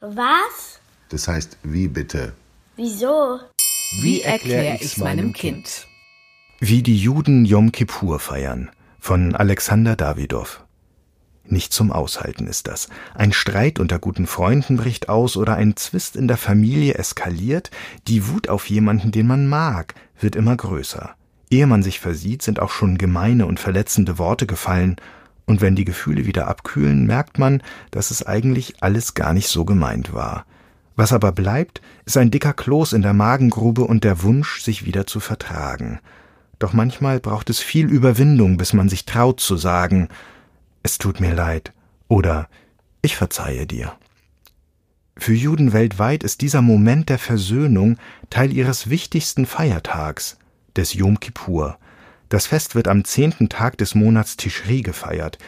Was? Das heißt, wie bitte? Wieso? Wie erkläre ich's meinem Kind? Wie die Juden Yom Kippur feiern von Alexander Dawidow. Nicht zum Aushalten ist das. Ein Streit unter guten Freunden bricht aus oder ein Zwist in der Familie eskaliert, die Wut auf jemanden, den man mag, wird immer größer. Ehe man sich versieht, sind auch schon gemeine und verletzende Worte gefallen, und wenn die Gefühle wieder abkühlen, merkt man, dass es eigentlich alles gar nicht so gemeint war. Was aber bleibt, ist ein dicker Kloß in der Magengrube und der Wunsch, sich wieder zu vertragen. Doch manchmal braucht es viel Überwindung, bis man sich traut zu sagen, es tut mir leid oder ich verzeihe dir. Für Juden weltweit ist dieser Moment der Versöhnung Teil ihres wichtigsten Feiertags, des Yom Kippur. Das Fest wird am zehnten Tag des Monats Tischri gefeiert.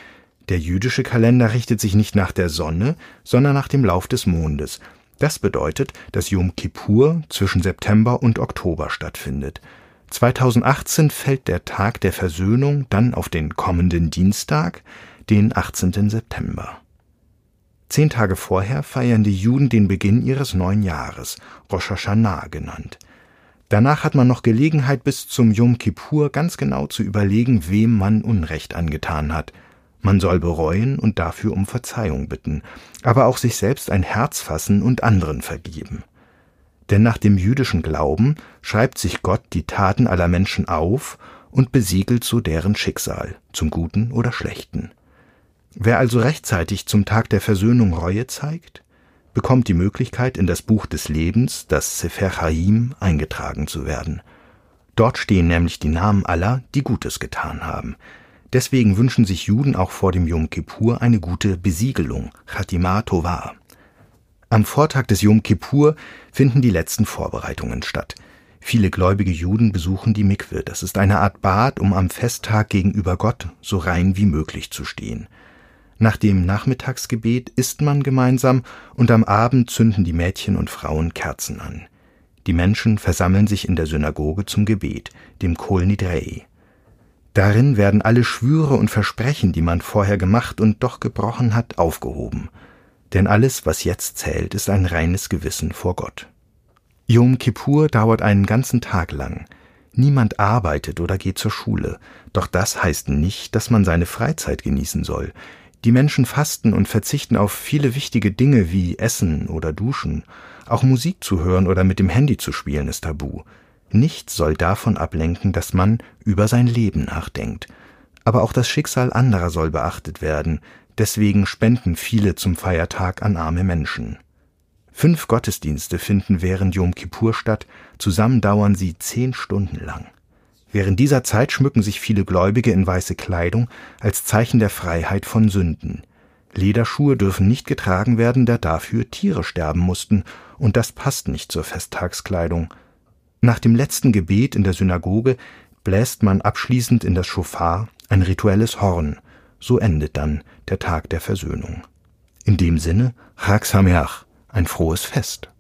Der jüdische Kalender richtet sich nicht nach der Sonne, sondern nach dem Lauf des Mondes. Das bedeutet, dass Yom Kippur zwischen September und Oktober stattfindet. 2018 fällt der Tag der Versöhnung dann auf den kommenden Dienstag, den 18. September. Zehn Tage vorher feiern die Juden den Beginn ihres neuen Jahres, Rosh Hashanah genannt. Danach hat man noch Gelegenheit, bis zum Yom Kippur ganz genau zu überlegen, wem man Unrecht angetan hat. Man soll bereuen und dafür um Verzeihung bitten, aber auch sich selbst ein Herz fassen und anderen vergeben. Denn nach dem jüdischen Glauben schreibt sich Gott die Taten aller Menschen auf und besiegelt so deren Schicksal, zum Guten oder Schlechten. Wer also rechtzeitig zum Tag der Versöhnung Reue zeigt, bekommt die Möglichkeit, in das Buch des Lebens, das Sefer Chaim, eingetragen zu werden. Dort stehen nämlich die Namen aller, die Gutes getan haben. Deswegen wünschen sich Juden auch vor dem Yom Kippur eine gute Besiegelung, Chatima Tova. Am Vortag des Yom Kippur finden die letzten Vorbereitungen statt. Viele gläubige Juden besuchen die Mikwe. Das ist eine Art Bad, um am Festtag gegenüber Gott so rein wie möglich zu stehen. Nach dem Nachmittagsgebet isst man gemeinsam und am Abend zünden die Mädchen und Frauen Kerzen an. Die Menschen versammeln sich in der Synagoge zum Gebet, dem Kol Nidrei. Darin werden alle Schwüre und Versprechen, die man vorher gemacht und doch gebrochen hat, aufgehoben. Denn alles, was jetzt zählt, ist ein reines Gewissen vor Gott. Yom Kippur dauert einen ganzen Tag lang. Niemand arbeitet oder geht zur Schule, doch das heißt nicht, dass man seine Freizeit genießen soll. Die Menschen fasten und verzichten auf viele wichtige Dinge wie Essen oder Duschen. Auch Musik zu hören oder mit dem Handy zu spielen ist tabu. Nichts soll davon ablenken, dass man über sein Leben nachdenkt. Aber auch das Schicksal anderer soll beachtet werden. Deswegen spenden viele zum Feiertag an arme Menschen. Fünf Gottesdienste finden während Yom Kippur statt, zusammen dauern sie zehn Stunden lang. Während dieser Zeit schmücken sich viele Gläubige in weiße Kleidung als Zeichen der Freiheit von Sünden. Lederschuhe dürfen nicht getragen werden, da dafür Tiere sterben mussten, und das passt nicht zur Festtagskleidung. Nach dem letzten Gebet in der Synagoge bläst man abschließend in das Schofar, ein rituelles Horn. So endet dann der Tag der Versöhnung. In dem Sinne, Chag Sameach, ein frohes Fest.